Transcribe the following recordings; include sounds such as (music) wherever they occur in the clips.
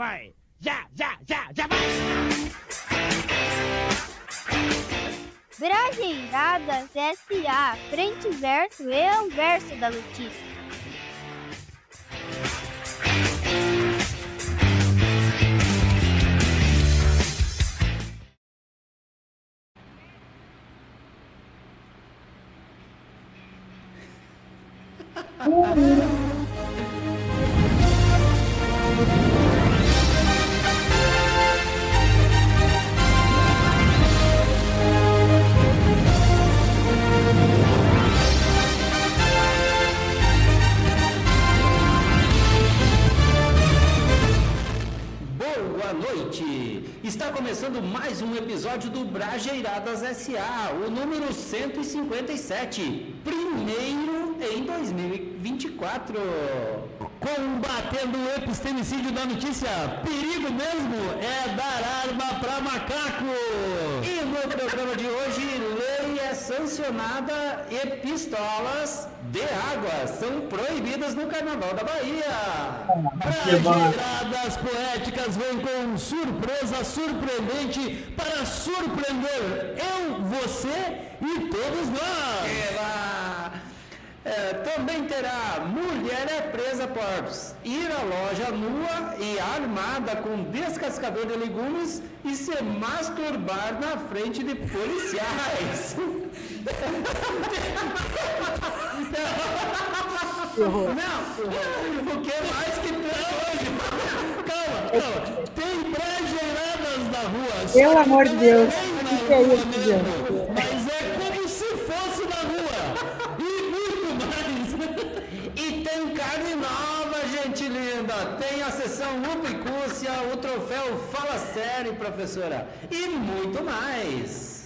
vai. Já, já, já, já vai! Brajeiradas S.A. Frente e verso e anverso da notícia. 157, primeiro em 2024. Combatendo o epistemicídio da notícia, perigo mesmo é dar arma para macaco. E no programa de hoje, sancionada e pistolas de água são proibidas no Carnaval da Bahia. Brajeiradas poéticas vêm com surpresa surpreendente para surpreender eu, você e todos nós. Ela é, também terá mulher é presa por ir à loja nua e armada com descascador de legumes e se masturbar na frente de policiais. (laughs) Não, o que mais que tem hoje? Calma, calma. Tem brajeiradas na rua. Pelo amor de Deus, o que é isso, gente? Nova, gente linda. Tem a sessão Lupicúcia, o troféu Fala Sério, professora. E muito mais.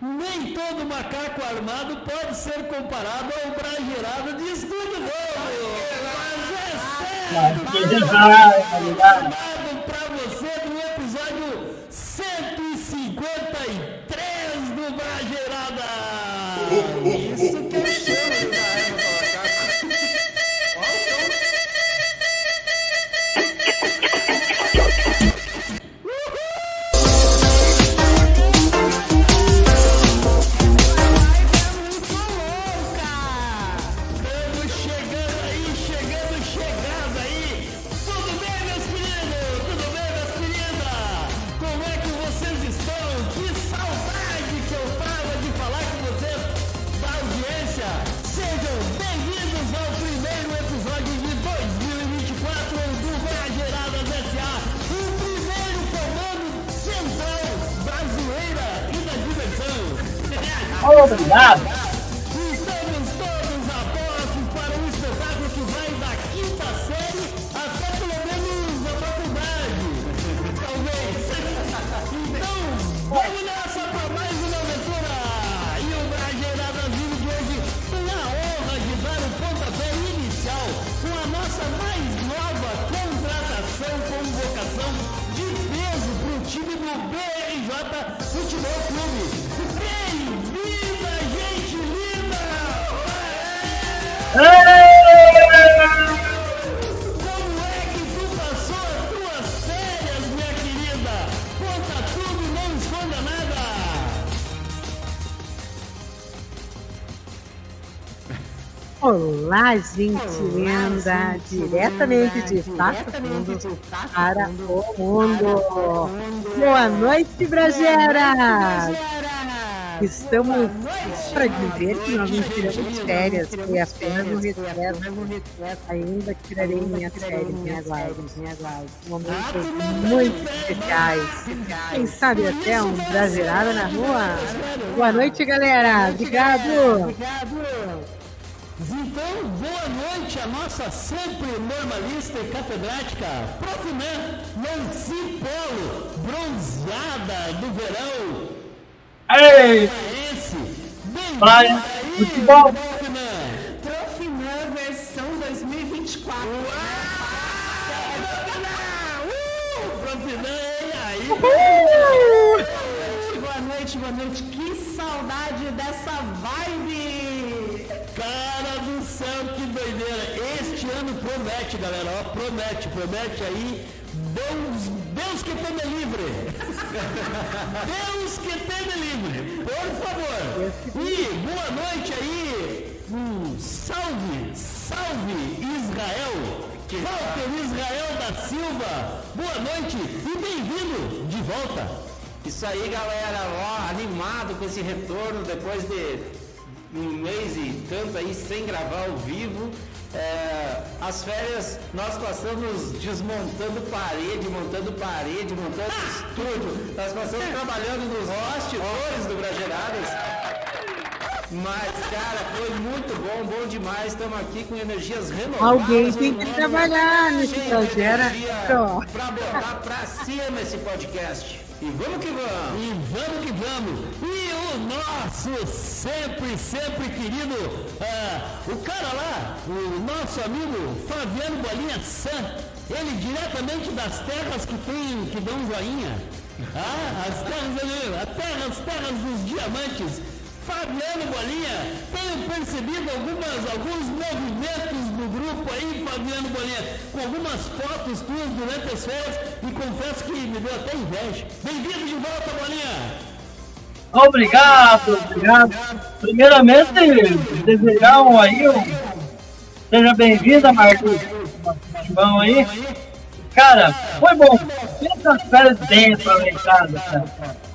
Nem todo macaco armado pode ser comparado ao brajeirado de estudo novo. Mas é certo. Armado pra você no episódio 153 do Brajeirada. Isso Olá, gente linda, diretamente de Passo Fundo para o mundo. Boa noite, Bragera! Estamos para dizer que nós não tiramos férias, foi apenas um recesso. Ainda tirarei minhas férias, me aguarde, me aguarde. Momentos muito especiais. Quem sabe até um Bragerada na rua? Boa noite, galera! Obrigado! Noite a nossa sempre normalista e catedrática, Prof. Nancy Polo, bronzeada do verão. Ei! Paraense. Bem-vinda Vai, aí, futebol. Prof. Man. Profinã versão 2024. Prof. Man, e aí? Boa noite, boa noite. Que saudade dessa vibe. Cara do céu, que promete, galera. Ó, promete, promete aí. Deus, Deus que tem me livre. (laughs) Deus que tem me livre. Por favor. E boa noite aí. Um salve, salve Israel. Walter Israel da Silva. Boa noite e bem-vindo de volta. Isso aí, galera, ó, animado com esse retorno depois de um mês e tanto aí sem gravar ao vivo. É, as férias nós passamos desmontando parede, montando parede, montando estúdio. Nós passamos trabalhando nos bastidores do Brageradas. Mas, cara, foi muito bom, bom demais. Estamos aqui com energias renovadas. Alguém tem que trabalhar nesse Ó. Pra botar pra cima esse podcast. E vamos que vamos. E vamos que vamos! E o nosso sempre, sempre querido, ah, o cara lá, o nosso amigo Fabiano Bolinha San, ele diretamente das terras que tem, que dão joinha. Ah, as terras ali, a terra, as terras dos diamantes. Fabiano Bolinha, tenho percebido algumas, alguns movimentos no grupo Fabiano Bolinha, com algumas fotos tuas durante as férias e confesso que me deu até inveja. Bem-vindo de volta, Bolinha! Obrigado, obrigado. Primeiramente, desejar um aí, um... seja bem-vinda, Marcos. João aí. Cara, foi bom. Essas férias bem aproveitadas, cara.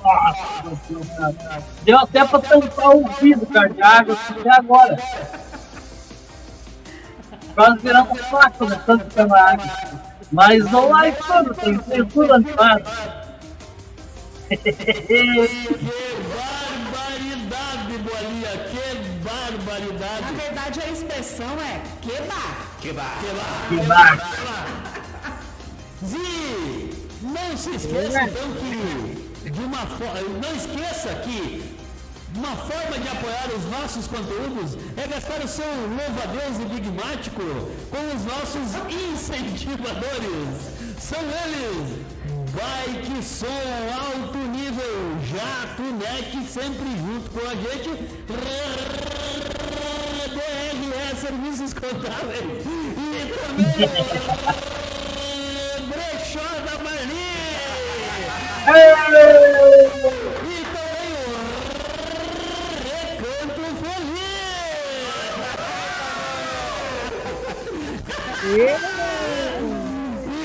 Nossa, Deus, cara. Deu até pra tampar o ouvido, cara, de água até agora. Quase virando um saco de tanto que na água. Mas não lá tudo, tem, animado. Que barbaridade, Bolinha! Que Na barbaridade! verdade, a expressão é quebar. Que bar. Que barco. Zi, não se esqueça então que de uma forma, não esqueça que uma forma de apoiar os nossos conteúdos é gastar o seu louva-a-Deus enigmático com os nossos incentivadores. São eles Bike Som Alto Nível, Jato Net sempre junto com a gente. DRE Serviços Contábeis e também Brechó da Marli e também o Recanto Feliz. E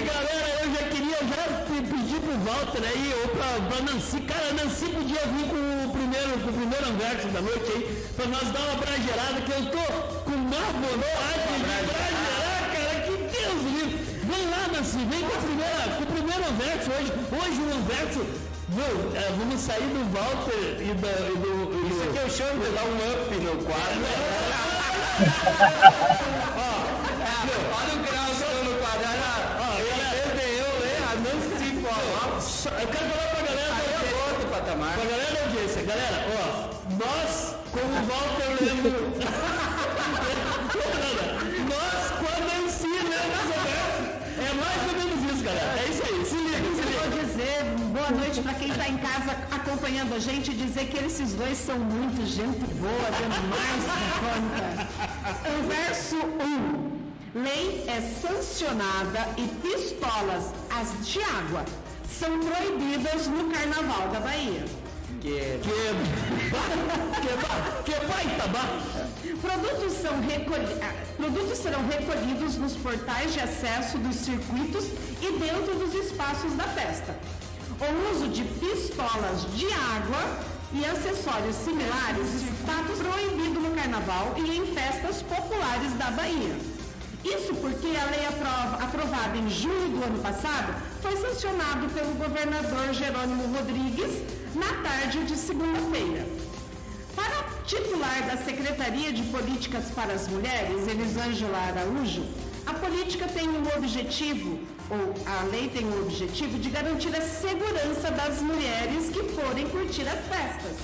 galera, eu já queria já pe- pedir pro Walter aí, ou pra, pra Nancy, cara, Nancy podia vir com o primeiro, com o primeiro anverso da noite aí, pra nós dar uma bragerada, que eu tô com má vontade de bragerar, cara, que Deus livre. Vem lá, Nancy, vem com, a primeira, com o primeiro anverso hoje. Hoje o anverso, meu, é, vamos sair do Walter e do... E do, e Isso aqui eu chamo de dar um up no quadro. (laughs) Olha galera, ó, nós com o Walter lendo. (laughs) nós lendo essa verso. É mais ou menos isso, galera. É isso aí, se liga, se liga. Vou dizer boa noite para quem está em casa acompanhando a gente e dizer que esses dois são muito gente boa, demais da conta. O verso 1. Lei é sancionada e pistolas, as de água, são proibidas no Carnaval da Bahia. Que Que, que, ba- que baita ba. Produtos, são recolhi- ah, produtos serão recolhidos nos portais de acesso dos circuitos e dentro dos espaços da festa. O uso de pistolas de água e acessórios similares está proibido no carnaval e em festas populares da Bahia. Isso porque a lei aprova- aprovada em julho do ano passado foi sancionado pelo governador Jerônimo Rodrigues na tarde de segunda-feira. Para a titular da Secretaria de Políticas para as Mulheres, Elisângela Araújo, a política tem o objetivo, ou a lei tem o objetivo, de garantir a segurança das mulheres que forem curtir as festas.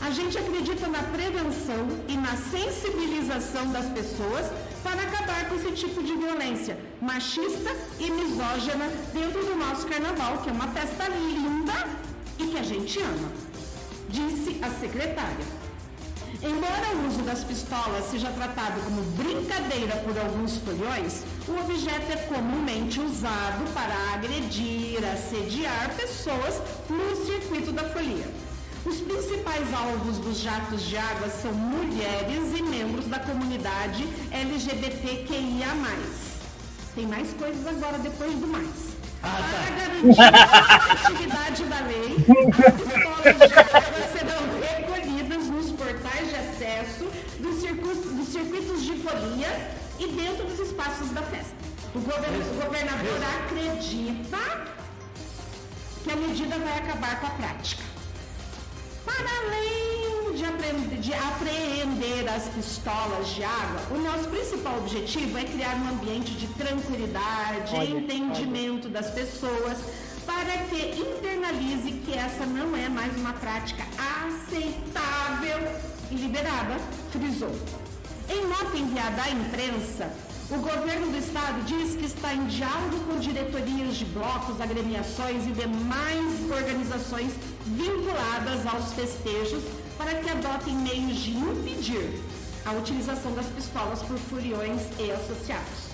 A gente acredita na prevenção e na sensibilização das pessoas para acabar com esse tipo de violência machista e misógina dentro do nosso carnaval, que é uma festa linda e que a gente ama disse a secretária. Embora o uso das pistolas seja tratado como brincadeira por alguns foliões, o objeto é comumente usado para agredir, assediar pessoas no circuito da folia. Os principais alvos dos jatos de água são mulheres e membros da comunidade LGBTQIA+. Tem mais coisas agora depois do mais. Para garantir a efetividade da lei, as pistolas de água serão recolhidas nos portais de acesso dos circuitos, dos circuitos de folia e dentro dos espaços da festa. O governador acredita que a medida vai acabar com a prática. Para além de apreender, de apreender as pistolas de água, o nosso principal objetivo é criar um ambiente de tranquilidade, entendimento das pessoas, para que internalize que essa não é mais uma prática aceitável e liberada, frisou. Em nota enviada à imprensa, o governo do estado diz que está em diálogo com diretorias de blocos, agremiações e demais organizações vinculadas aos festejos para que adotem meios de impedir a utilização das pistolas por furiões e associados.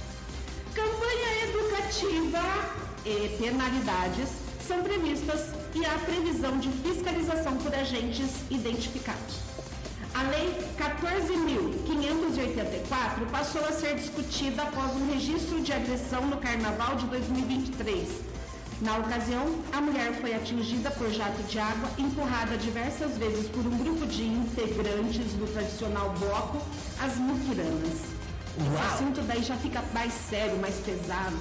Campanha educativa e penalidades são previstas e há previsão de fiscalização por agentes identificados. A Lei 14.584 passou a ser discutida após um registro de agressão no Carnaval de 2023. Na ocasião, a mulher foi atingida por jato de água, empurrada diversas vezes por um grupo de integrantes do tradicional bloco, as muquiranas. Esse assunto daí já fica mais sério, mais pesado.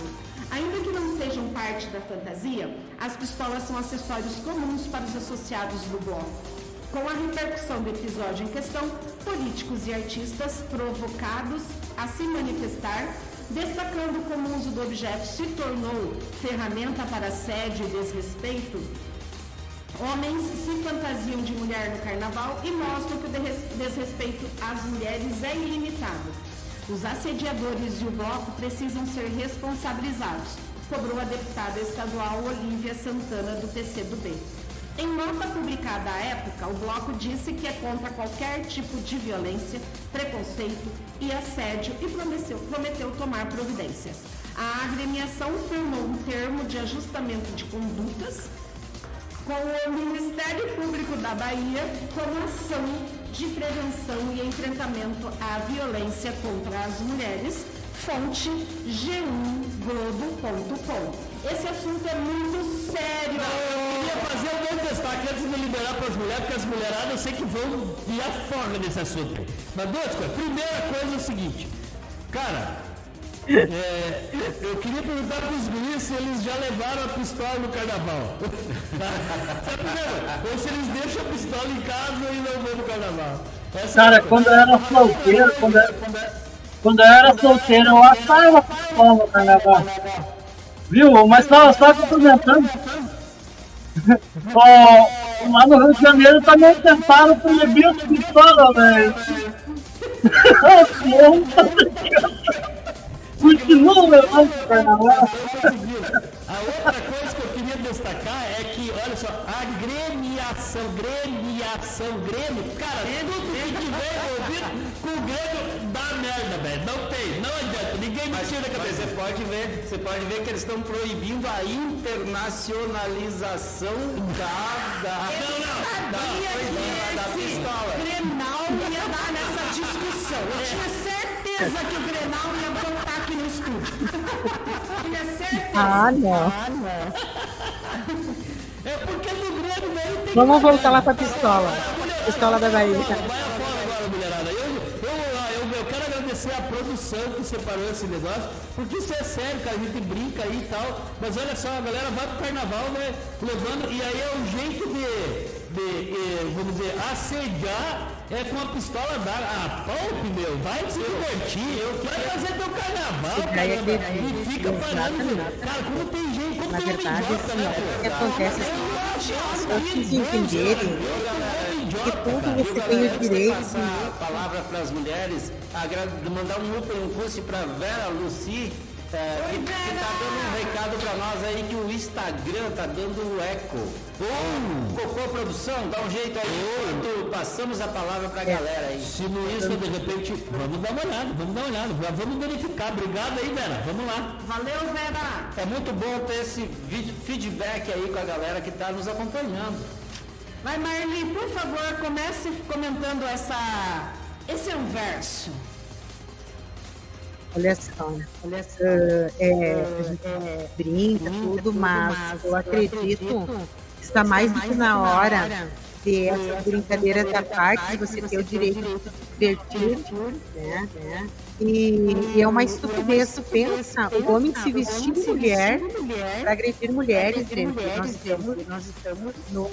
Ainda que não sejam parte da fantasia, as pistolas são acessórios comuns para os associados do bloco. Com a repercussão do episódio em questão, políticos e artistas provocados a se manifestar, destacando como o uso do objeto se tornou ferramenta para assédio e desrespeito, homens se fantasiam de mulher no carnaval e mostram que o desrespeito às mulheres é ilimitado. Os assediadores e o bloco precisam ser responsabilizados, cobrou a deputada estadual Olívia Santana do PCdoB. Em nota publicada à época, o bloco disse que é contra qualquer tipo de violência, preconceito e assédio e prometeu, prometeu tomar providências. A agremiação firmou um termo de ajustamento de condutas com o Ministério Público da Bahia como ação de prevenção e enfrentamento à violência contra as mulheres, fonte g1globo.com. Esse assunto é muito sério. Eu queria fazer um destaque antes de liberar para as mulheres, porque as mulheradas eu sei que vão ir a folga nesse assunto. Mas duas coisas. Primeira coisa é o seguinte, cara, é, eu queria perguntar para os guris se eles já levaram a pistola no carnaval. (laughs) Sabe? Ou se eles deixam a pistola em casa e não vão no carnaval. Essa é Cara, a coisa. quando eu era solteiro, quando eu, quando eu era solteiro, eu assava pistola no carnaval. Viu? Mas só, só complementando. (laughs) Ó, lá no Rio de Janeiro também tentaram proibir as pistolas, velho. (laughs) Continua levando carnaval. A outra coisa que eu queria destacar é que, olha só, a gremiação, gremiação, grêmio, cara, tudo que tiver envolvido com o grêmio dá merda, velho. Não tem, não adianta, ninguém me Mas, tira cabeça. você pode ver, você pode ver que eles estão proibindo a internacionalização da, da, da, coisa, da, da pistola. Grenal ia dar nessa discussão. Eu tinha certeza que o Grenal ia botar aqui no estúdio. tinha certeza. Ah, não. É porque no grêmio daí tem Vamos voltar lá pra pistola. Pistola da Bahia. Vai afora agora, mulherada. Eu, eu, eu, eu quero agradecer a produção que separou esse negócio, porque isso é sério, cara. A gente brinca aí e tal. Mas olha só, a galera vai pro carnaval, né? Levando. E aí é um jeito de, de eh, vamos dizer, assediar é com a pistola da. Ah, poupe, meu. Vai se divertir. vai fazer teu carnaval, caramba. E fica parando. Cara, como tem gente, como Na tem verdade, idiota, assim, né? o que acontece é assim, as pessoas entenderem que tudo você tem o direito passar a palavra para as mulheres, mandar um open curso para Vera Luci, É, que, que tá dando um recado pra nós aí que o Instagram tá dando eco. Ô, Cocô Produção, dá um jeito aí enquanto passamos a palavra pra galera aí. Se no Insta, de repente, vamos dar uma olhada, vamos dar uma olhada, vamos verificar. Obrigado aí, Vera. Vamos lá. Valeu, Vera! É muito bom ter esse feedback aí com a galera que tá nos acompanhando. Vai, Marli, por favor, comece comentando essa. Esse é um verso. Olha só, olha só. É, a gente brinca, tudo, mas eu acredito que está mais do que na hora de essas brincadeiras da parte, você ter o direito de se divertir, né? E, e é uma estupidez, tu pensa, o homem se vestir de mulher para agredir mulheres, gente. Nós estamos, nós estamos num,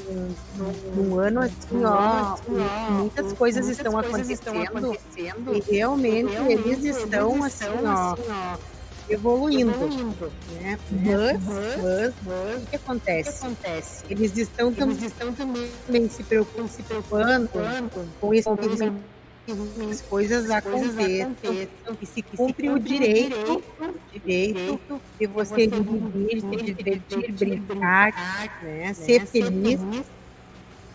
num, num ano assim, ó, e muitas coisas estão acontecendo e realmente eles estão assim, ó, evoluindo, né? Mas, mas, mas, o que acontece? Eles estão também se preocupando, se preocupando com isso que as coisas aconteçam. e se cumpre o direito, direito de você dividir, se divertir, brincar, né? ser feliz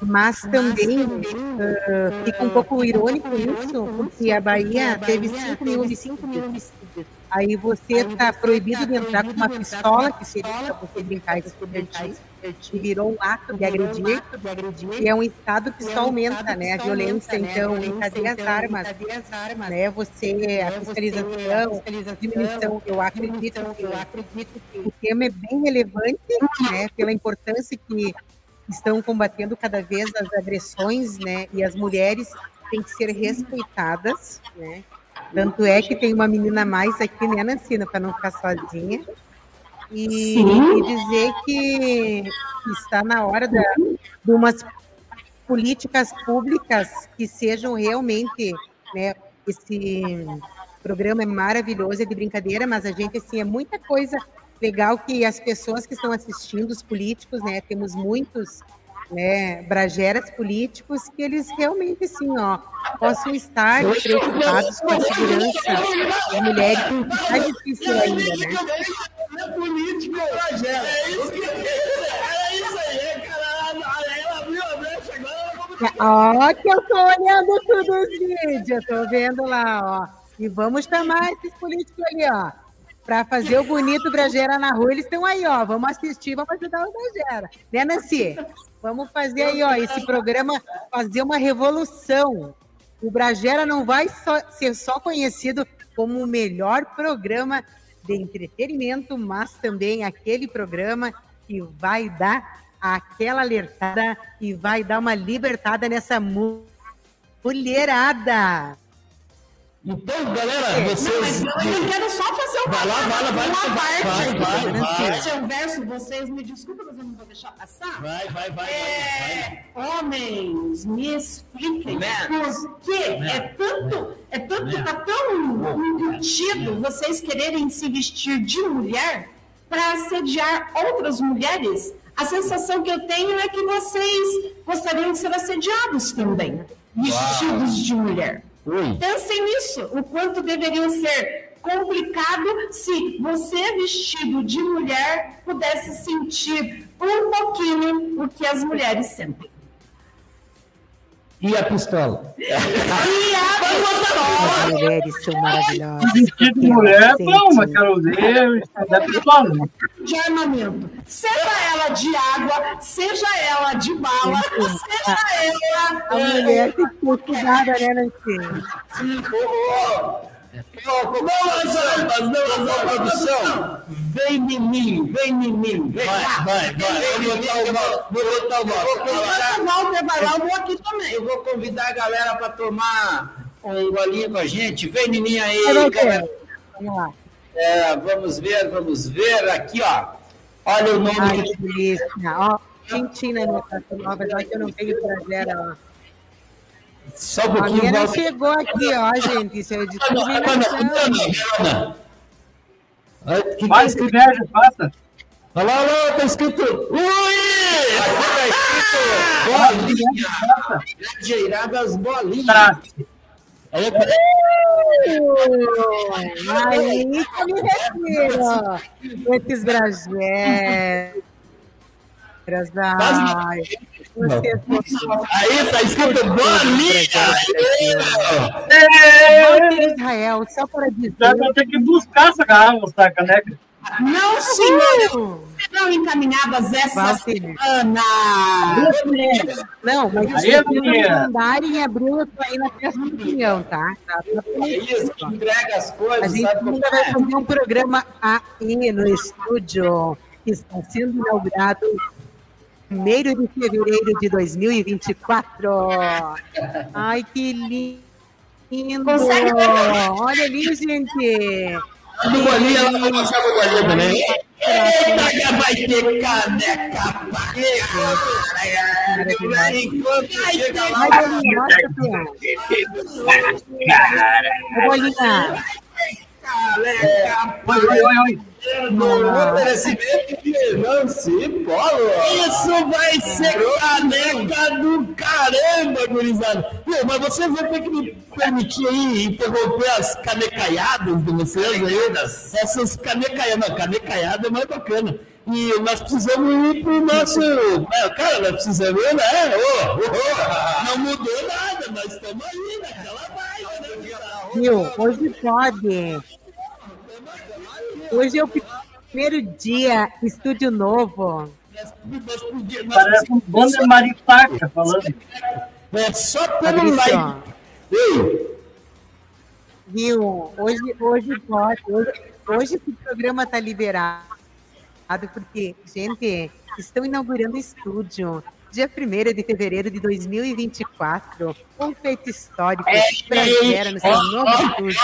mas também uh, fica um pouco irônico isso, porque a Bahia teve 5 mil homicídios. Aí você está proibido de entrar com uma pistola, que seria para você brincar e se divertir, e virou um ato de agredir, e é um estado que só aumenta né, a violência, então, encadeia as armas, né, você, a fiscalização, a diminuição, eu acredito, eu acredito que o tema é bem relevante, né, pela importância que estão combatendo cada vez as agressões, né? E as mulheres têm que ser respeitadas, né? Tanto é que tem uma menina a mais aqui, né, Nancina, para não ficar sozinha. E, e dizer que está na hora da, de umas políticas públicas que sejam realmente, né, esse programa é maravilhoso, é de brincadeira, mas a gente, assim, é muita coisa legal que as pessoas que estão assistindo, os políticos, né, temos muitos né, brageras políticos que eles realmente, assim, ó, possam estar preocupados com a segurança das mulheres, é difícil ainda, né? É político, Bragera. É isso que é isso aí, cara. Ela abriu a brecha agora. Ó, que eu tô olhando tudo os vídeos, eu tô vendo lá, ó. E vamos chamar esses políticos ali, ó para fazer o bonito Bragera na rua, eles estão aí, ó. Vamos assistir, vamos ajudar o Bragera. Né, Nancy? Vamos fazer aí, ó, esse programa fazer uma revolução. O Bragera não vai só, ser só conhecido como o melhor programa de entretenimento, mas também aquele programa que vai dar aquela alertada e vai dar uma libertada nessa mulherada. Então, galera, vocês. Não, mas eu, eu quero só fazer uma, Vai lá, vai lá, vai uma vai, parte. vai, vai, vai. Esse é um verso, vocês me desculpem, mas eu não vou deixar passar. Vai, vai, vai. É, homens, me expliquem por que é tanto, é tanto, tá tão embutido vocês quererem se vestir de mulher para assediar outras mulheres. A sensação que eu tenho é que vocês gostariam de ser assediados também, vestidos de mulher. Pensem nisso, o quanto deveria ser complicado se você, vestido de mulher, pudesse sentir um pouquinho o que as mulheres sentem. E a pistola? E a pistola, As mulheres são maravilhosas. Vestido de mulher, não, mas quero ver. Da pistola. de armamento. Seja ela de água, seja ela de bala, seja ela. A mulher tem que ter cuidado, né, Nancy? Não, mas não, não, produção. Vem em mim, vem em mim. Vem lá. Vai, vai, Vou botar o mal. Vou botar o mal. Enquanto o Walter vai lá, eu vou aqui também. Eu vou convidar a galera para tomar um golinho com a gente. Vem em mim aí, galera. Vamos lá. É, vamos ver, vamos ver. Aqui, ó. Olha o nome Ai, que delícia. Ó, quentinho na minha casa nova, já que eu não tenho prazer, ó. Só um A pouquinho. minha não Walter. chegou aqui, ó, gente. Isso é discriminação. Ana. Olha, que tá que inveja, faça. Olha lá, olha lá, tá escrito. Ui! (laughs) Aqui tá escrito bolinha. Jairada as bolinhas. Trace. Aí Aí que eu me refiro. Esses brageiros. Ai, você Aí tá escrito bolinha! Walter Israel, só para dizer. Vai ter que buscar essa garrafa, essa caneca. Não, senhor! Serão encaminhadas essa Walter. semana! Não, mas Aí, se mandarem em abril, eu tô aí na festa do pinhão, tá? Tá É isso, que entrega as A coisas, gente sabe como ainda vai é? fazer um programa aí no estúdio, que está sendo inaugurado 1 de fevereiro de 2024. Ai, que lindo! Consegue Olha ali, gente! Do bolinha, ela vai passar pro bolinha também. Eita, já vai ter caneca pra caralho! Enquanto chega lá, Ai, Bolinha, caneca Oi, oi, oi, oi. No oferecimento de Nancy Polo. Isso vai ser caneca do caramba, gurizada! Viu, mas vocês vão ter que me permitir aí interromper as canecaiadas de vocês aí. Essas canecaiadas, não, canecaiada é mais bacana. E nós precisamos ir pro nosso. é, Cara, nós precisamos ir, né? Ô, ô, ô, não mudou nada, mas estamos aí naquela vibe, né? viu? Hoje pode. Hoje é o primeiro dia, estúdio novo. Parece um bando de maritaca falando. É só pelo like. Ei, Viu? Hoje, hoje pode. Hoje, hoje esse programa está liberado, porque, gente, estão inaugurando o estúdio. Dia 1 de fevereiro de 2024. Um feito histórico. Brasileira no seu novo estúdio.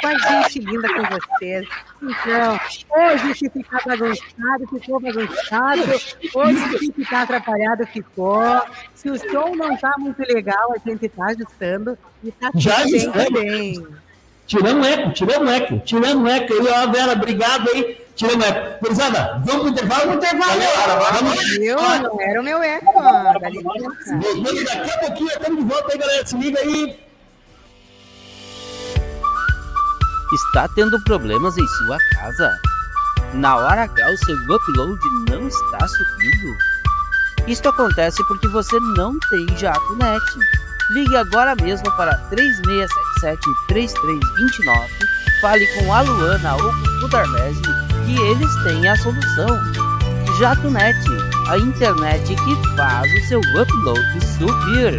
Com a gente linda com vocês. Então, hoje, se ficar bagunçado, ficou bagunçado. Hoje, se ficar atrapalhado, ficou. Se o som não tá muito legal, a gente tá ajustando. E tá tudo Já bem também. Tirando eco, tirando eco, tirando eco. E ó, Vera, obrigado aí. Tirando eco. Gurizada, vamos pro intervalo? Vamos pro intervalo. Vamos. Viu? Não era o meu eco, daqui a pouquinho, estamos de volta aí, galera. Se liga aí. Está tendo problemas em sua casa? Na hora H, o seu upload não está subindo? Isto acontece porque você não tem JatoNet. Ligue agora mesmo para 3677-3329, fale com a Luana ou com o Darlese que eles têm a solução. JatoNet, a internet que faz o seu upload subir.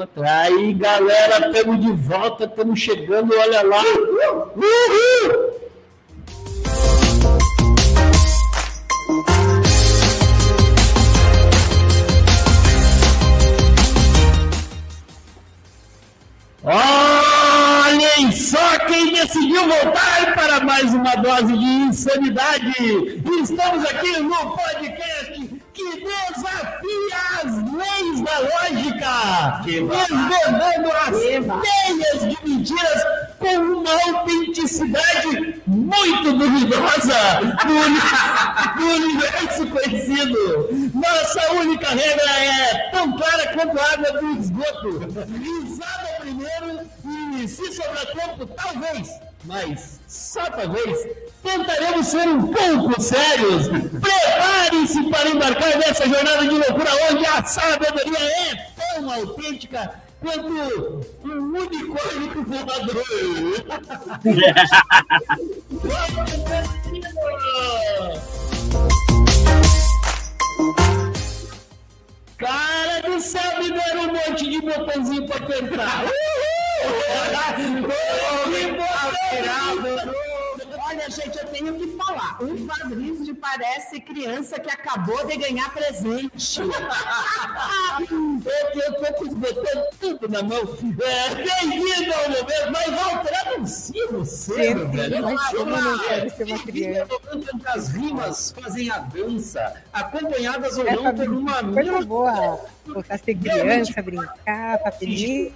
Aí, galera, estamos de volta, estamos chegando, olha lá. Uhul! Olhem só quem decidiu voltar para mais uma dose de insanidade. Estamos aqui no podcast da lógica, desvendando as teias de mentiras com uma autenticidade muito duvidosa do, uni- do universo conhecido. Nossa única regra é tão clara quanto a água do esgoto. Risada primeiro e se sobrar tempo, talvez. mas só talvez tentaremos ser um pouco sérios. Preparem-se para embarcar nessa jornada de loucura onde a sabedoria é tão autêntica quanto um unicórnio voador. (laughs) Cara do céu, me deram um monte de botãozinho pra tu entrar. Uhul! (laughs) Que botão! Olha, gente, eu tenho que falar. O Fabrício parece criança que acabou de ganhar presente. (laughs) eu, eu com os botões tudo na mão. É, Bem-vindo ao momento velho. Mas ser uma criança? Momento em que as rimas fazem a dança, acompanhadas ou É, não por uma Coisa boa. Ser criança, brincar, tá feliz.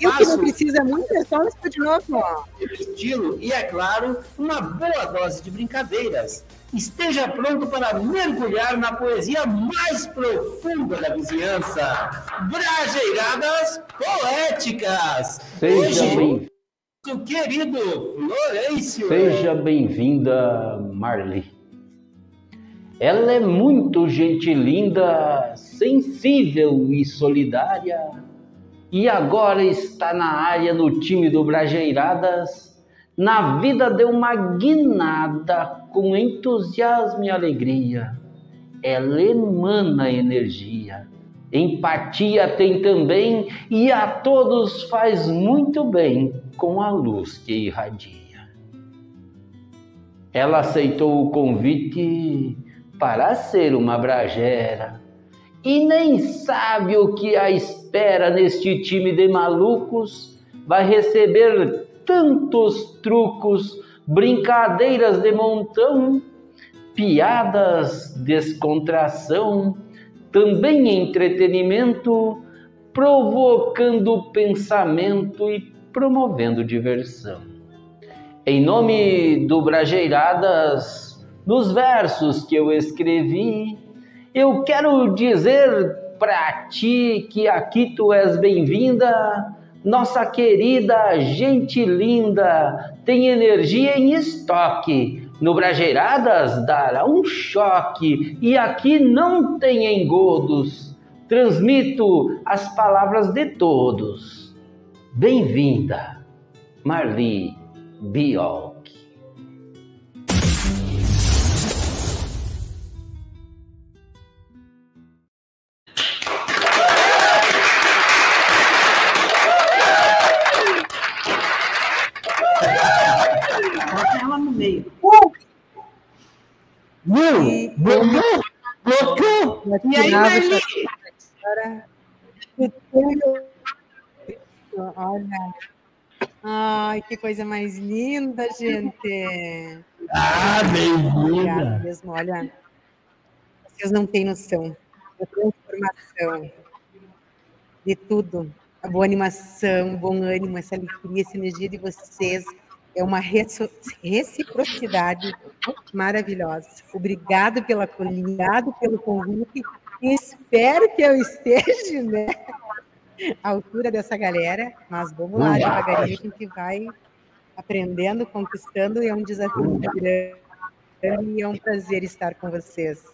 E e o que não precisa muito é só isso de novo, ó. estilo e, é claro, uma boa dose de brincadeiras. Esteja pronto para mergulhar na poesia mais profunda da vizinhança. Brajeiradas poéticas. Seja Hoje, bem- nosso querido Florencio. Seja bem-vinda, Marli. Ela é muito gente linda, sensível e solidária. E agora está na área no time do Brajeiradas. Na vida deu uma guinada com entusiasmo e alegria. Ela emana energia. Empatia tem também e a todos faz muito bem com a luz que irradia. Ela aceitou o convite para ser uma bragera e nem sabe o que a espera neste time de malucos. Vai receber tantos trucos, brincadeiras de montão, piadas, descontração, também entretenimento, provocando pensamento e promovendo diversão. Em nome do Brajeiradas, nos versos que eu escrevi, eu quero dizer pra ti que aqui tu és bem-vinda, nossa querida gente linda, tem energia em estoque. No Brajeiradas dará um choque e aqui não tem engodos. Transmito as palavras de todos. Bem-vinda, Marli Biolk. Olha. Ai, que coisa mais linda, gente. Ah, Obrigada bem-vinda. mesmo. Olha, vocês não têm noção da transformação de tudo. A boa animação, o bom ânimo, essa alegria, essa energia de vocês é uma reciprocidade maravilhosa. Obrigado pela acolhida, obrigado pelo convite. Espero que eu esteja, né? À altura dessa galera, mas vamos lá, devagarinho a gente vai aprendendo, conquistando, e é um desafio muito grande e é um prazer estar com vocês.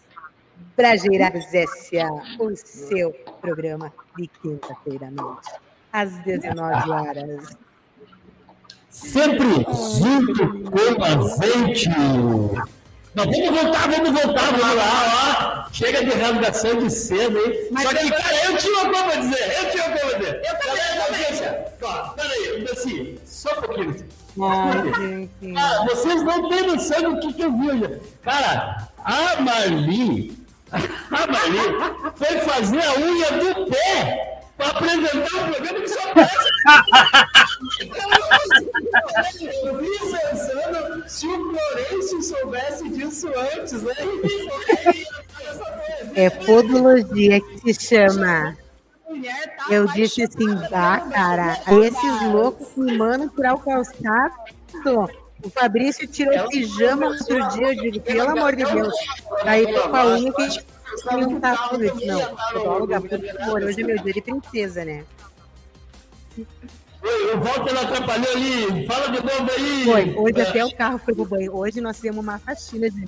Brasileiras S.A., o seu programa de quinta-feira à noite, às 19 horas. Sempre junto com a gente. Não, vamos voltar, vamos voltar, vamos lá, ó. Chega de rasgação de cedo aí. Só que, cara, eu tinha uma coisa pra dizer, eu tinha uma coisa pra dizer. Eu também, audiência. Ó, peraí, assim, só um pouquinho. Ai, (laughs) gente. Ah, vocês não têm noção do que, que eu vi hoje. Cara, a Marli, (laughs) a Marli foi fazer a unha do pé para apresentar um programa que só parece. Eu vi pensando se o Florencio soubesse disso antes, (laughs) né? É podologia que se chama. Eu disse assim, dá, cara. Esses loucos me mandam tirar o calçado. O Fabrício tirou o pijama outro dia, eu digo, pelo amor de Deus. Aí tô com a unha que não tá tudo. Eu disse, Não, podóloga, por hoje é meu dia de princesa, né? Oi, o Walter atrapalhou ali. Fala de novo aí. Foi, hoje É. até o carro foi pro banho. Hoje nós temos uma faxina de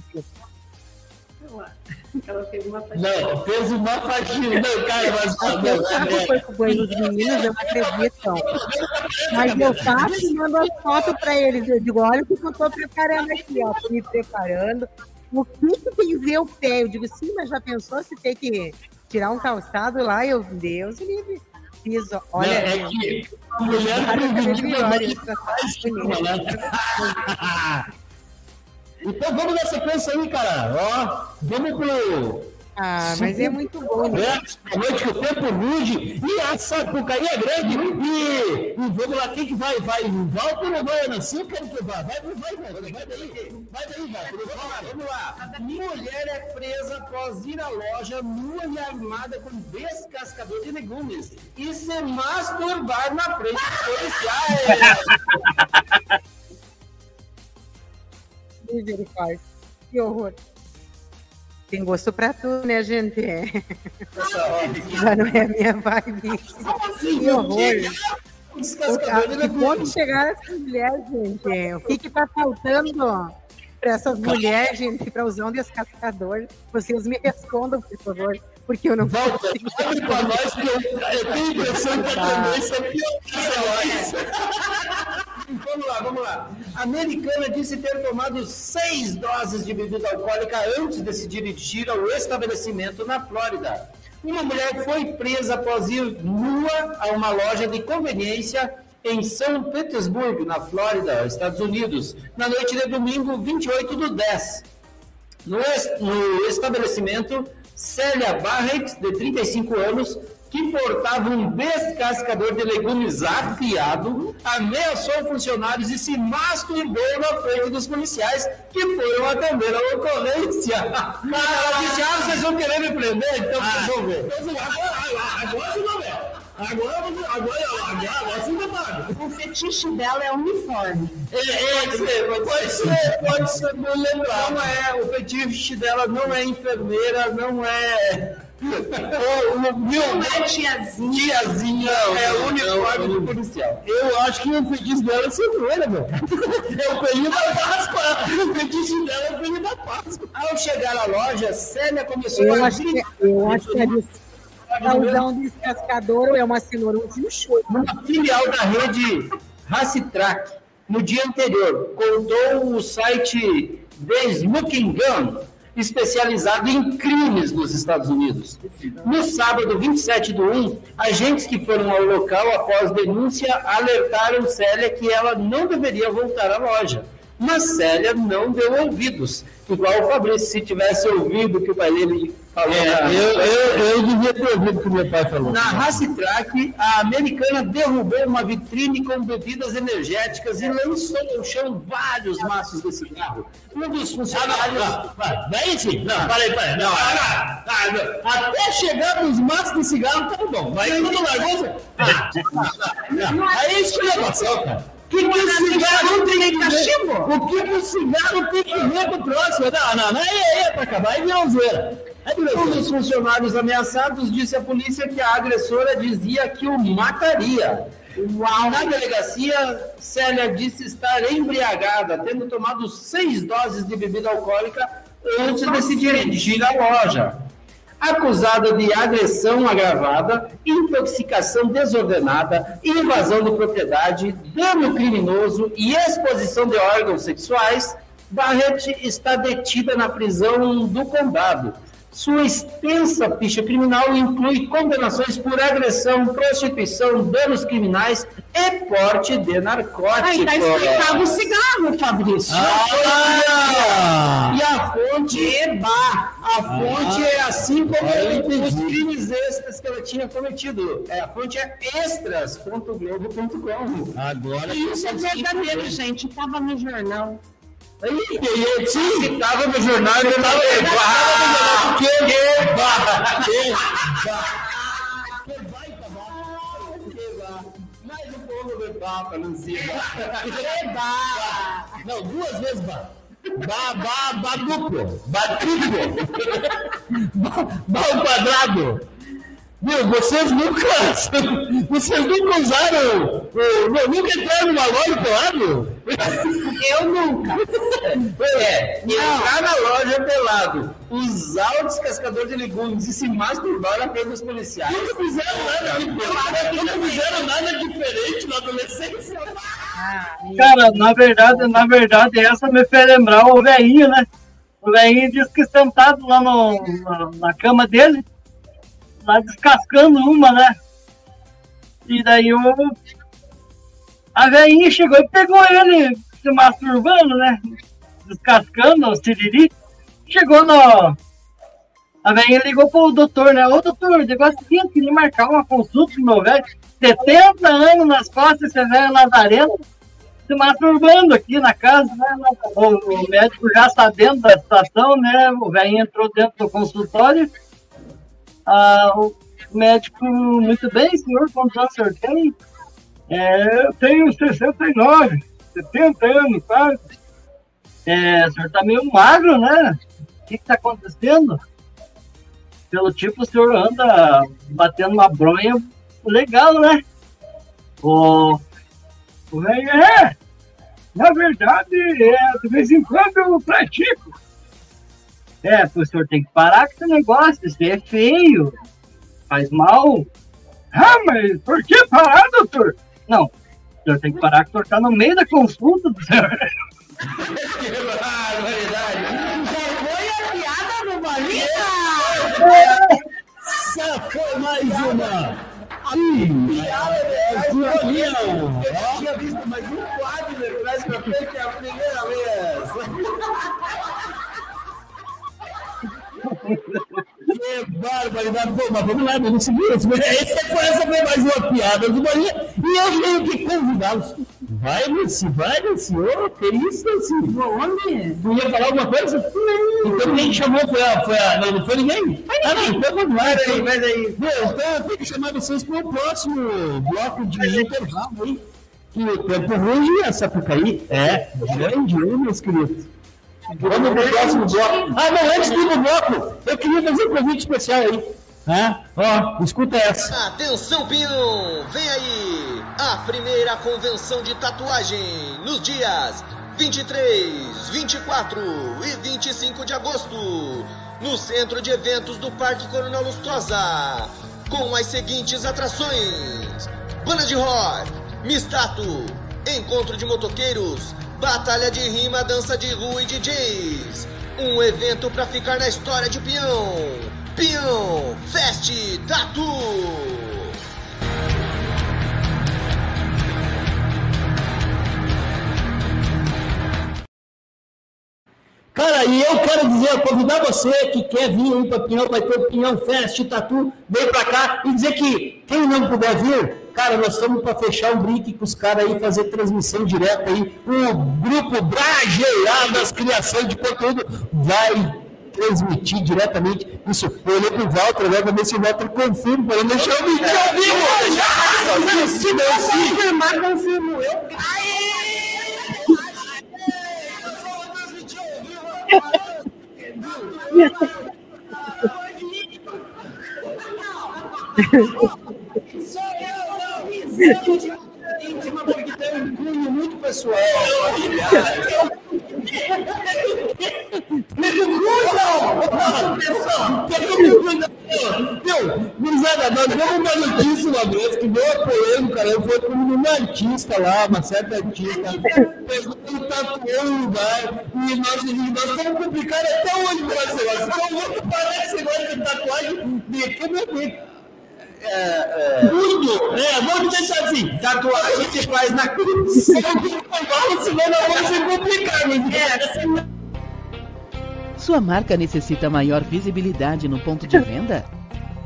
Ela fez uma Não, fez uma faxina. Não, cara, mas Até o carro foi pro banho os meninos, eu não acredito. Mas eu faço e mando as fotos pra eles. Eu digo, olha o que eu tô preparando aqui, ó. Tô me preparando. O que, que tem ver o pé? Eu digo, sim, mas já pensou se tem que tirar um calçado lá? Eu, Deus me livre. Ó, olha. Não, é que a mulher isso, né? (laughs) Então vamos na sequência aí, cara. Ó, vamos pro. Ah, mas é muito bom, né? É, a noite que o tempo mude e a Sapucaí é grande. E, e vamos lá, quem que vai? Vai o Walter ou vai a Nancy? Eu quero que vá. Vai, vai, vai, vai, vai daí. Vai daí. Vamos lá, vamos lá. Mulher é presa após ir à loja nua e armada com descascador de legumes e se masturbar na frente dos policiais. (laughs) Que horror. Tem gosto pra tudo, né, gente? É. Já não é a minha vibe. Que horror. Descascador de E quando chegar essas mulheres, gente, é, o que que tá faltando para essas mulheres, gente, para usar um descascador? Vocês me respondam, por favor, porque eu não Volta, consigo. pra nós que eu, eu tenho a impressão que a tendência é pior. Vamos lá, vamos lá. A americana disse ter tomado seis doses de bebida alcoólica antes de se dirigir ao estabelecimento na Flórida. Uma mulher foi presa após ir nua a uma loja de conveniência em São Petersburgo, na Flórida, Estados Unidos, na noite de domingo 28 do 10. No, es- no estabelecimento, Célia Barrett, de 35 anos, que portava um descascador de legumes afiado, ameaçou funcionários e se masturbou na frente dos policiais que foram atender a ocorrência. Ela disse, ah, vocês vão querer me prender? Então vocês vão ver. Agora você vai ver. Agora, você- agora, agora, agora vai paga. O fetiche dela é uniforme. É, é, pode ser, pode ser, pode ser, não lembrar. Não é, o fetiche dela não é enfermeira, não é. O, o, meu, Não é tiazinha. tiazinha é o uniforme do policial. Eu acho que o fetiche dela é cenoura, meu. É o coelhinho da Páscoa. O fetiche dela é o coelhinho da Páscoa. Ao chegar à loja, Célia começou Eu a acho que, eu acho que é de pra usar um descascador é uma cenoura, um chute. uma filial da rede Racitrack, no dia anterior, contou o site The Smoking Gun, especializado em crimes nos Estados Unidos. No sábado 27 do 1, agentes que foram ao local após denúncia alertaram Célia que ela não deveria voltar à loja. Mas Célia não deu ouvidos. Igual o Fabrício, se tivesse ouvido o que o pai dele falou. na- Eu, eu, eu devia ter ouvido o que meu pai falou. na Racitrack, a americana derrubou uma vitrine com bebidas energéticas e lançou no chão vários maços de cigarro. Um dos funcionários. Daí sim. Não, peraí, peraí. Não, ah, ah, não. Até chegar nos maços de cigarro, tá bom. Mas quando largou, ah, não. Aí é esculação, cara. O que, que o cigarro tem que ver? O que, que o cigarro tem que ver com o próximo? Não, não, não. Aí, aí é pra acabar. Aí virou zoeira. Um dos funcionários ameaçados disse à polícia que a agressora dizia que o mataria. Na delegacia, Célia disse estar embriagada, tendo tomado seis doses de bebida alcoólica antes de se dirigir à loja. Acusada de agressão agravada, intoxicação desordenada, invasão de propriedade, dano criminoso e exposição de órgãos sexuais, Barrett está detida na prisão do condado. Sua extensa ficha criminal inclui condenações por agressão, prostituição, danos criminais e porte de narcóticos. Aí tá explicado o cigarro, Fabrício. Ah! E a fonte é bar. A fonte é assim como os crimes extras que ela tinha cometido. É, a fonte é extras.globo.com. Agora Isso é verdadeiro, gente. Tava no jornal. Aí, e aí, sim, se tava no jornal, ele tava bar. Que bar. Que bar. Mais um pouco de papo, Luzia. Não, duas vezes ba. Ba, ba, ba duplo. Ba triplo. ba, ba ao quadrado. Meu, vocês nunca. (laughs) Vocês nunca usaram. Nunca entraram numa loja pelado? Eu nunca. É, entrar na loja pelado, usar o descascador de legumes e se masturbar na frente dos policiais. Nunca fizeram nada diferente. Nunca fizeram nada diferente na adolescência. Cara, na verdade, na verdade, essa me fez lembrar o velhinho, né? O velhinho disse que sentado lá no, na, na cama dele, lá descascando uma, né? E daí o. A velhinha chegou e pegou ele se masturbando, né? Descascando o siriri. Chegou no. A velhinha ligou pro doutor, né? Ô doutor, o negócio é seguinte, queria marcar uma consulta pro meu velho. 70 anos nas costas, esse velho lazarento se masturbando aqui na casa, né? O, o médico já sabendo da situação, né? O velho entrou dentro do consultório. Ah, o médico, muito bem, senhor, quantos anos o senhor? É, eu tenho 69, 70 anos, quase. É, o senhor tá meio magro, né? O que que tá acontecendo? Pelo tipo, o senhor anda batendo uma bronha legal, né? O, o velho, é, na verdade, é, de vez em quando eu pratico. É, o senhor tem que parar com esse negócio, isso é feio, faz mal. Ah, mas por que parar, doutor? Não, o senhor tem que parar que o senhor tá no meio da consulta do senhor. Que barbaridade! Foi a piada do Bolinha! Foi mais uma! Ih, Bolinha! Eu tinha visto mais um quadro atrás pra frente é a primeira Que barbaridade! Pô, mas vamos lá, vamos seguir. Essa foi, essa foi mais uma piada do Bolinha. E eu tenho que convidá-los. Vai, Luci, vai, Luci. Ô, que isso, Luci? Tu ia falar alguma coisa? Então quem chamou foi a. Foi a não, não foi ninguém? Ah, não, então vamos lá. Vai daí. Meu, então eu tenho que chamar vocês para o próximo bloco de intervalo aí. Que o tempo ruim é Sapucaí. É, grande, hein, meus queridos? Vamos pro próximo bloco. Ah, não, antes do bloco, eu queria fazer um convite especial aí. Hã? Ó, escuta essa. Atenção, Pino! Vem aí! A primeira convenção de tatuagem nos dias 23, 24 e 25 de agosto no Centro de Eventos do Parque Coronel Lustrosa com as seguintes atrações: Banda de Rock, Mistato, Encontro de Motoqueiros, Batalha de Rima, Dança de Rua e DJs. Um evento para ficar na história de peão. Peão Fest Tatu. Cara, e eu quero dizer, convidar você que quer vir aí para Pinhão, vai ter o Pinhão Fest Tatu, vem para cá e dizer que quem não puder vir, cara, nós estamos para fechar um brick com os caras aí, fazer transmissão direta aí. O grupo Brageiradas Criação de Conteúdo vai transmitir diretamente isso. Eu olhei pro Walter agora para ver se o Walter confirma, para não deixar o vídeo ao vivo. Se não, confirmar, confirmo eu. Íntima porque tem um cunho muito pessoal. Meu, gurizada, nós vemos uma notícia uma vez que deu apoio, cara. Eu fui com uma artista lá, uma certa artista, e tatuou um lugar. E nós, e nós estamos complicados até hoje com esse negócio. Então vamos parar esse negócio de tatuagem de que meu Deus. Tudo! É, vamos deixar assim. Tatuagem se faz na cruz. Vamos, senão nós vamos se complicar, é. Sua marca necessita maior visibilidade no ponto de venda?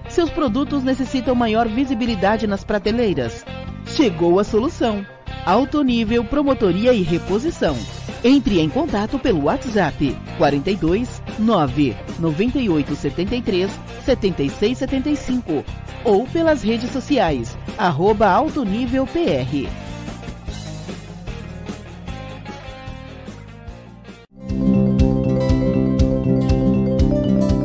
Seus produtos necessitam maior visibilidade nas prateleiras? Chegou a solução! Alto nível promotoria e reposição. Entre em contato pelo WhatsApp 42 9 98 73 76 75 ou pelas redes sociais arroba Alto Nível PR.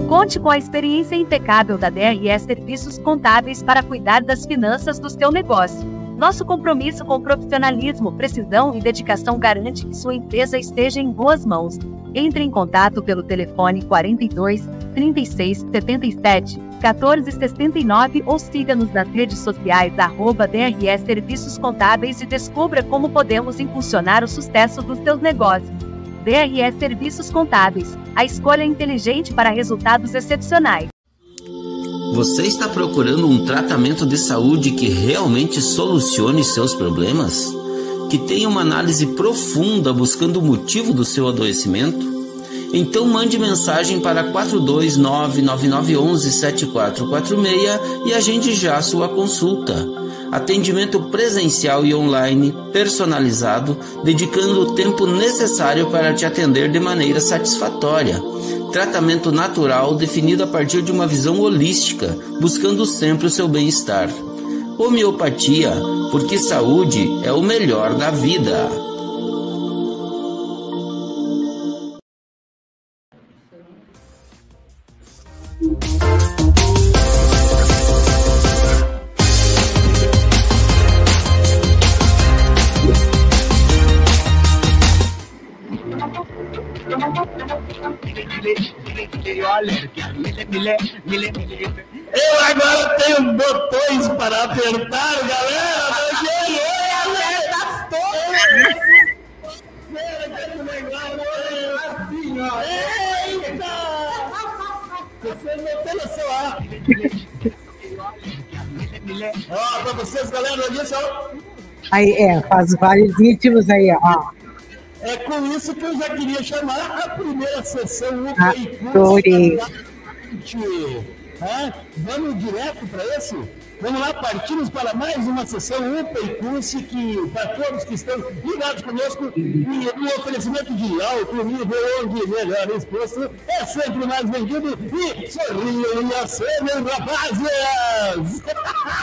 Conte com a experiência impecável da DRE Serviços Contábeis para cuidar das finanças do seu negócio. Nosso compromisso com profissionalismo, precisão e dedicação garante que sua empresa esteja em boas mãos. Entre em contato pelo telefone 42 36 77 14 69 ou siga-nos nas redes sociais arroba DRE Serviços Contábeis e descubra como podemos impulsionar o sucesso dos seus negócios. DRE Serviços Contábeis, a escolha inteligente para resultados excepcionais. Você está procurando um tratamento de saúde que realmente solucione seus problemas? Que tenha uma análise profunda buscando o motivo do seu adoecimento? Então mande mensagem para 42999117446 e agende já sua consulta. Atendimento presencial e online personalizado, dedicando o tempo necessário para te atender de maneira satisfatória. Tratamento natural definido a partir de uma visão holística, buscando sempre o seu bem-estar. Homeopatia, porque saúde é o melhor da vida. Aí, é, faz vários ritmos aí, ó. É com isso que eu já queria chamar a primeira sessão Ah, Adorei. Hã? Vamos direto para esse? Vamos lá, partimos para mais uma sessão UPA e Curse, que para todos que estão ligados conosco, e o oferecimento de alto nível onde melhor exposto é sempre mais vendido e sorriam e acenem, rapazes!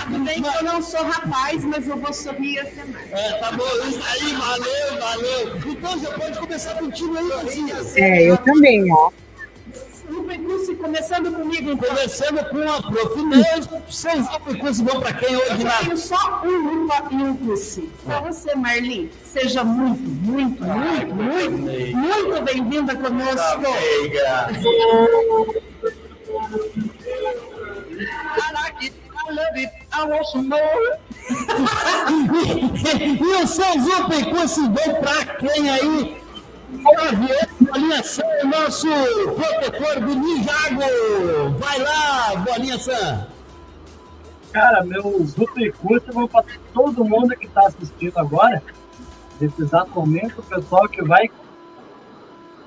Tudo bem que eu não sou rapaz, mas eu vou sorrir até mais. É, tá bom, isso aí, valeu, valeu. Então já pode começar contigo aí, Marcinha. É, eu também, ó. O percurso começando comigo, então. Começando com a Prof. Neus, seis percursos vão para quem hoje Eu na tenho só um UPA e um curso. Para você, Marli, seja muito, muito, muito, muito, muito bem-vinda conosco. (laughs) e os seus UPA cursos vão para quem aí? Bolinha Sam, nosso protetor do Ninjago. Vai lá, Bolinha Sam. Cara, meus duplo curso vão para todo mundo que está assistindo agora. Nesse exato momento, o pessoal que vai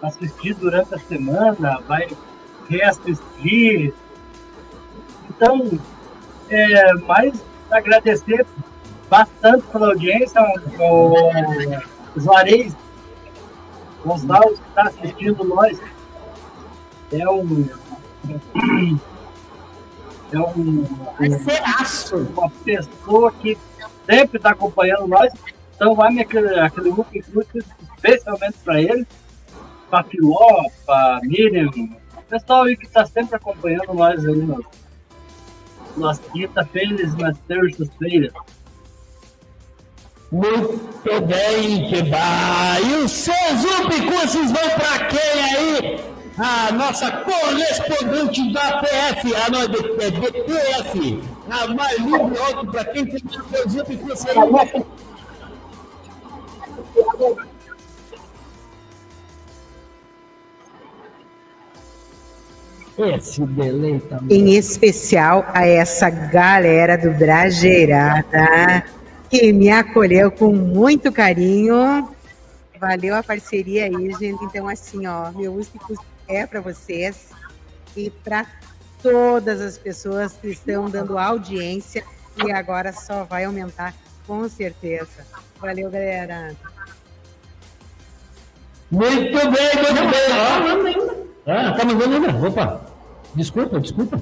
assistir durante a semana, vai reassistir. Então, é, mais agradecer bastante pela audiência, o Juarez Gonçalves que está assistindo nós. É um. É um. Parceiraço. Uma pessoa que sempre está acompanhando nós. Então vai aquele, aquele grupo especialmente para ele, para Filó, para Miriam, o pessoal aí que está sempre acompanhando nós aí nas, nas quinta-feiras e nas terças-feiras. Muito bem, que. E os seus UP cursos vão para quem aí? A nossa correspondente da PF, a nós do é DPF, a mais livre alto para quem tem seus UP cursos aí. Esse delay também. Em especial a essa galera do Brajeirada, que me acolheu com muito carinho. Valeu a parceria aí, gente. Então, assim, ó, meu único é para vocês e para todas as pessoas que estão dando audiência e agora só vai aumentar com certeza. Valeu, galera. Muito bem, muito bem. Ó. Ah, tá mandando ainda? Opa. Desculpa, desculpa.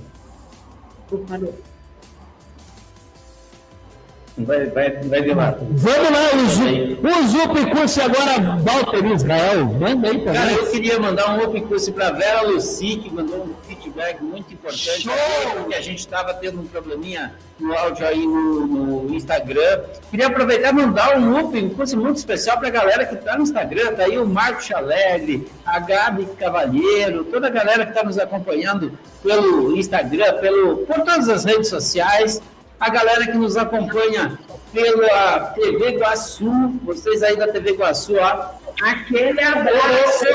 Vai, vai, vai lá. Vamos lá, o, Zu, o Zupicurso agora, Walter Israel. Manda aí pra Cara, eu queria mandar um upcurso para Vera Luci, que mandou um feedback muito importante. Porque a gente estava tendo um probleminha no áudio aí no, no Instagram. Queria aproveitar e mandar um up, curso muito especial para a galera que está no Instagram. Tá aí o Marcos Alegre, a Gabi Cavalheiro, toda a galera que está nos acompanhando pelo Instagram, pelo, por todas as redes sociais. A galera que nos acompanha pela TV Iguaçu, vocês aí da TV Iguaçu, ó. Aquele abraço!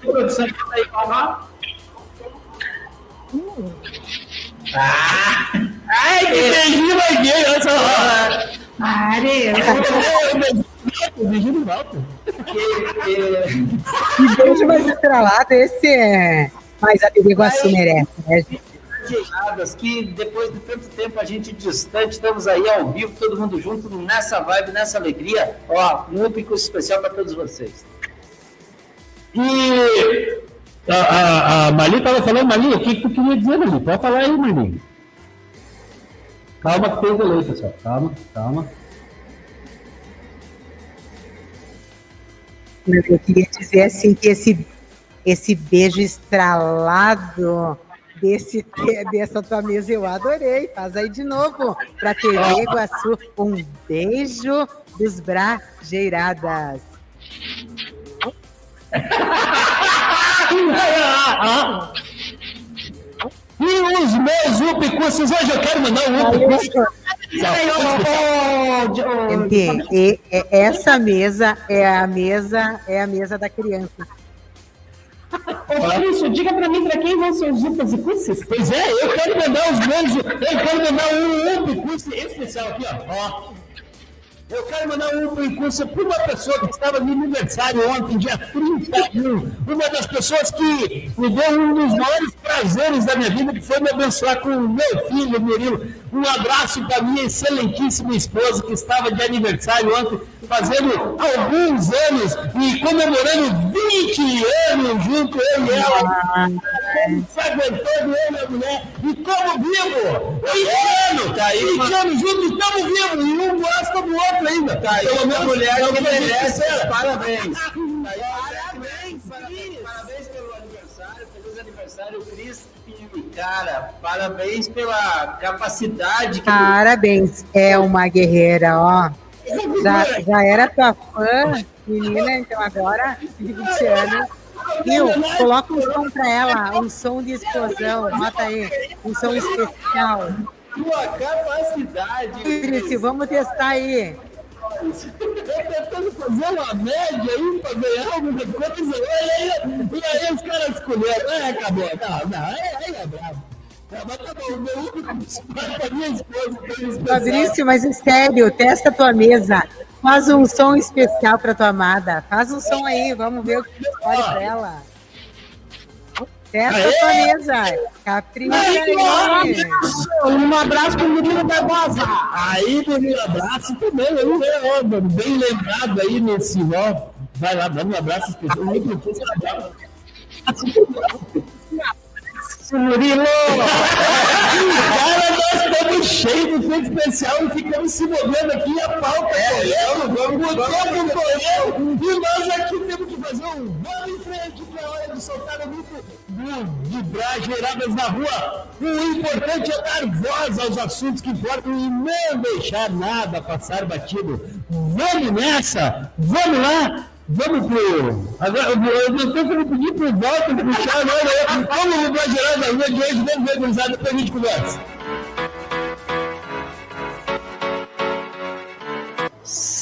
Produção, aí. Ah! Ai, que beijinho gay, olha só. Areia! Beijinho do Walter. Que beijo mais estrelado, esse é. Mas a TV Iguaçu merece, né, gente? Geladas, que depois de tanto tempo a gente distante, estamos aí ao vivo, todo mundo junto, nessa vibe, nessa alegria. Ó, um único especial para todos vocês. E a, a, a Marli estava falando, Marli, o que, que tu queria dizer, Marli? Pode falar aí, Marli. Calma que tem delay, pessoal. Calma, calma. Eu queria dizer assim que esse, esse beijo estralado desse, dessa tua mesa eu adorei. Faz aí de novo para TV Iguaçu. Um beijo dos Brajeiradas. E os meus upcursos, hoje eu quero mandar um e- essa mesa é a mesa é a mesa da criança. Ô, Maurício, diga pra mim pra quem vão ser os upas e cursos. Pois é, eu quero mandar os meus, eu quero mandar um upcurso especial aqui, ó. ó. Eu quero mandar um upcurso para uma pessoa que estava no aniversário ontem, dia 31. Uma das pessoas que me deu um dos maiores prazeres da minha vida, que foi me abençoar com o meu filho, Murilo. Um abraço para minha excelentíssima esposa, que estava de aniversário ontem, fazendo alguns anos e comemorando 20 anos junto, eu e ela. Se aguentando eu e a mulher. E como vivo! 20 anos! Tá aí 20 uma- anos juntos estamos vivos! Um gosta do outro ainda! Tá Pelo menos mulher é o que a gente merece espera. parabéns. Parabéns, parabéns, parabéns pelo aniversário, feliz aniversário, Cris. Cara, parabéns pela capacidade que Parabéns, é uma guerreira, ó. Já, já era tua fã, menina, então agora, de 20 anos. Viu? Coloca um som pra ela, um som de explosão, bota aí, um som especial. Tua capacidade. Cris, vamos testar aí. tentando fazer uma média aí pra ganhar alguma coisa. Olha aí, e aí os caras escolheram. É, acabou. Não, não, aí, é bravo. Não, mas tá bom, meu único pra minha esposa foi especial. Fabrício, mas é sério, testa a tua mesa. Faz um som especial pra tua amada. Faz um som aí, vamos ver o que escolhe pra ela. Testa a tua Aê! mesa. Capricha Aí. Um abraço pro Murilo Barbosa. Aí, Murilo, abraço também. Né, ó, mano, bem lembrado aí nesse ó. Vai lá, dá um abraço especial. Um abraço. Murilo! Cara, nós estamos cheios do tempo especial e ficamos se movendo aqui e a pauta correndo, vamos, o tempo correndo, e nós aqui temos que fazer um vamos em frente, que é hora de soltar o mito do vibrar geradas na rua. O importante é dar voz aos assuntos que importam e não deixar nada passar batido. Vamos nessa! Vamos lá! Vamos pro. Agora, eu eu não tenho como pedir pro Walter puxar, não, não. Vamos vibrar geradas na rua de hoje, vamos ver, depois a gente conversa.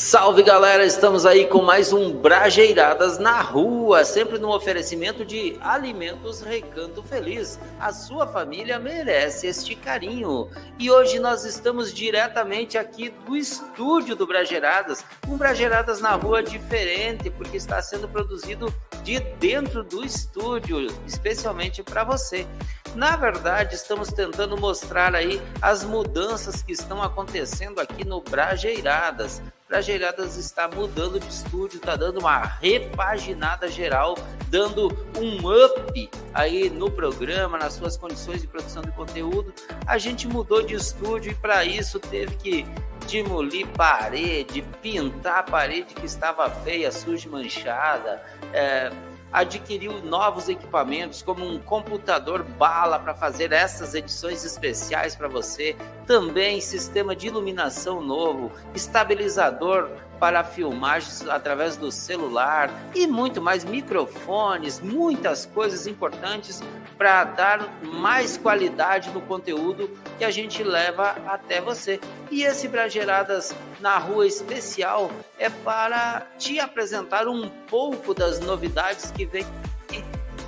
Salve galera, estamos aí com mais um Brajeiradas na Rua, sempre no oferecimento de Alimentos Recanto Feliz. A sua família merece este carinho. E hoje nós estamos diretamente aqui do estúdio do Brajeiradas, um Brajeiradas na Rua diferente, porque está sendo produzido de dentro do estúdio, especialmente para você. Na verdade, estamos tentando mostrar aí as mudanças que estão acontecendo aqui no Brajeiradas. Brajeiradas está mudando de estúdio, está dando uma repaginada geral, dando um up aí no programa, nas suas condições de produção de conteúdo. A gente mudou de estúdio e para isso teve que demolir parede, pintar a parede que estava feia, suja, manchada, é, adquiriu novos equipamentos como um computador bala para fazer essas edições especiais para você, também sistema de iluminação novo, estabilizador para filmagens através do celular e muito mais microfones, muitas coisas importantes para dar mais qualidade no conteúdo que a gente leva até você. E esse Brageradas na Rua Especial é para te apresentar um pouco das novidades que vem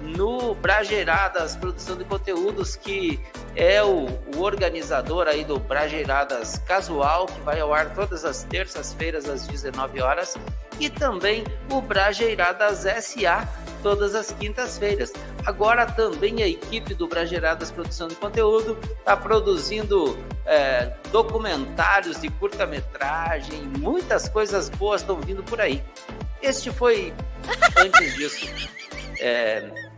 no Brageradas Produção de Conteúdos, que é o, o, organizador aí do Brageradas Casual, que vai ao ar todas as terças-feiras às 19 horas, e também o Brageiradas SA, todas as quintas-feiras. Agora também a equipe do Brageradas Produção de Conteúdo está produzindo é, documentários de curta-metragem, muitas coisas boas estão vindo por aí. Este foi antes disso. É,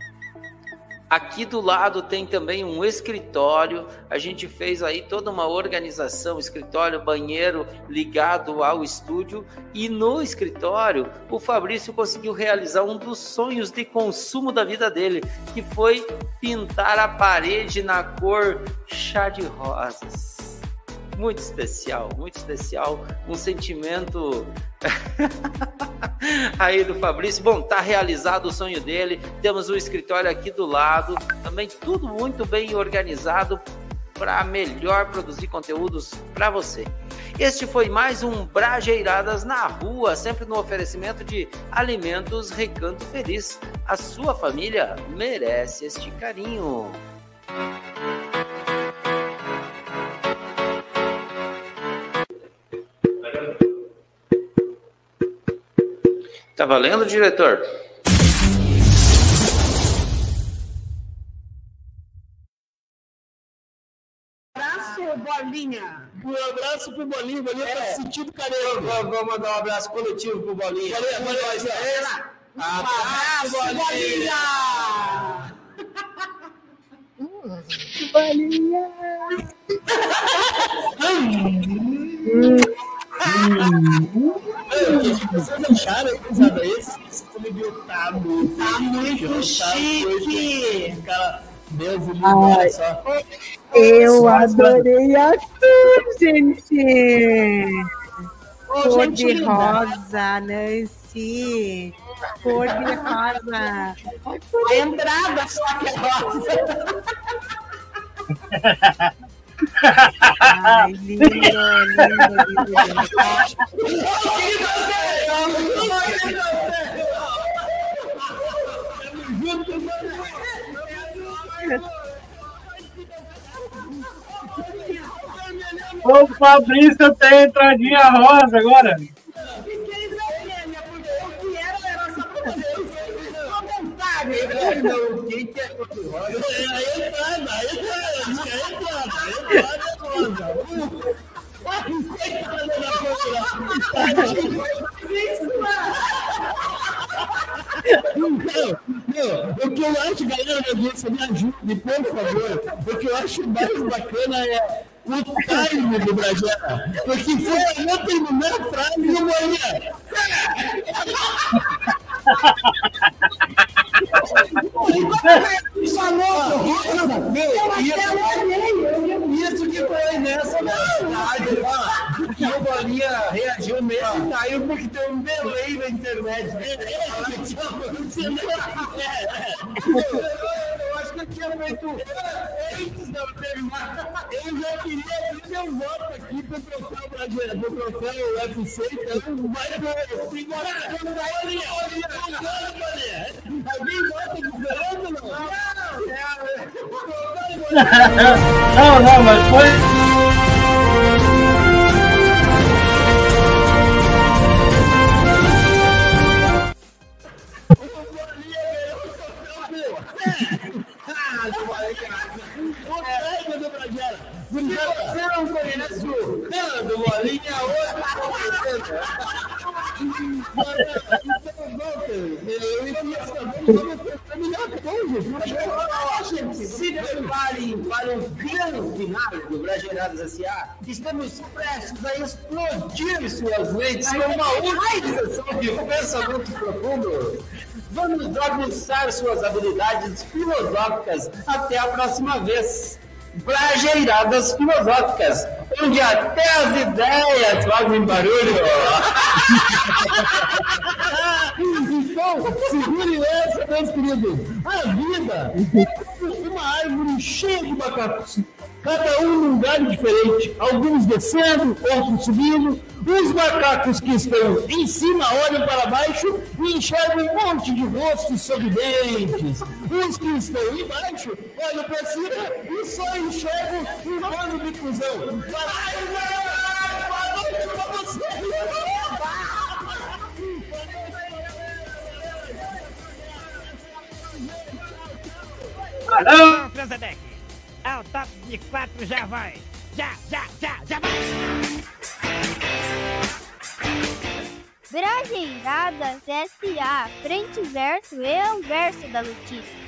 Aqui do lado tem também um escritório. A gente fez aí toda uma organização, escritório, banheiro ligado ao estúdio. E no escritório, o Fabrício conseguiu realizar um dos sonhos de consumo da vida dele, que foi pintar a parede na cor chá de rosas muito especial, muito especial, um sentimento (laughs) aí do Fabrício. Bom, tá realizado o sonho dele. Temos o escritório aqui do lado, também tudo muito bem organizado para melhor produzir conteúdos para você. Este foi mais um Brajeiradas na Rua, sempre no oferecimento de Alimentos Recanto Feliz. A sua família merece este carinho. Tá valendo, diretor? abraço, Bolinha. Um abraço pro Bolinha. Bolinha tá É. se sentindo. Vou, vou mandar um abraço coletivo pro Bolinha. Bolinha, Bolinha, Nós, Bolinha. Um Abraço, abraço, Bolinha. Bolinha. (laughs) (laughs) Vocês acharam, pesada, esse estúdio tá muito Tá muito chique. Cara, Deus me livre, só. Eu adorei a cor, gente! Cor gente de linda. rosa, Nancy! Cor de rosa! A entrada só que é rosa. (laughs) O Fabrício tem entradinha rosa agora. Não, quem que é rosa? Aí entrada, aí entrada, diz que aí entrada, aí entrada é rosa. Coitada da Não, não, o que eu acho, galera audiência, me ajude, por favor. O que eu acho mais bacana é o time do Bragera. Porque foi a frase e o Bolinha. Falou, isso que foi nessa velocidade, ó, que o Bolinha reagiu mesmo e caiu porque tem um delay na internet. Eu (laughs) acho eu tinha feito eu já queria abrir meu voto aqui pro troféu brasileiro, pro troféu UFC, então vai pro Bolinha, Bolinha, Alguém vota diferente ou não? (laughs) Não, não, mas foi. Mentes com uma única sessão de pensamento profundo. Vamos aguçar suas habilidades filosóficas. Até a próxima vez. Brageiradas filosóficas, onde até as ideias fazem barulho. (laughs) então, segure essa, meus queridos. A vida é uma árvore cheia de macacos. Cada um num galho diferente. Alguns descendo, outros subindo. Os macacos que estão em cima olham para baixo e enxergam um monte de rostos sorridentes. Os que estão embaixo olham para cima e só enxergam um bando de. Boa Não, Franzadec! Ao é top de quatro já vai! Já, já, já, já vai! Bragendadas CSA. Frente e verso e verso da notícia.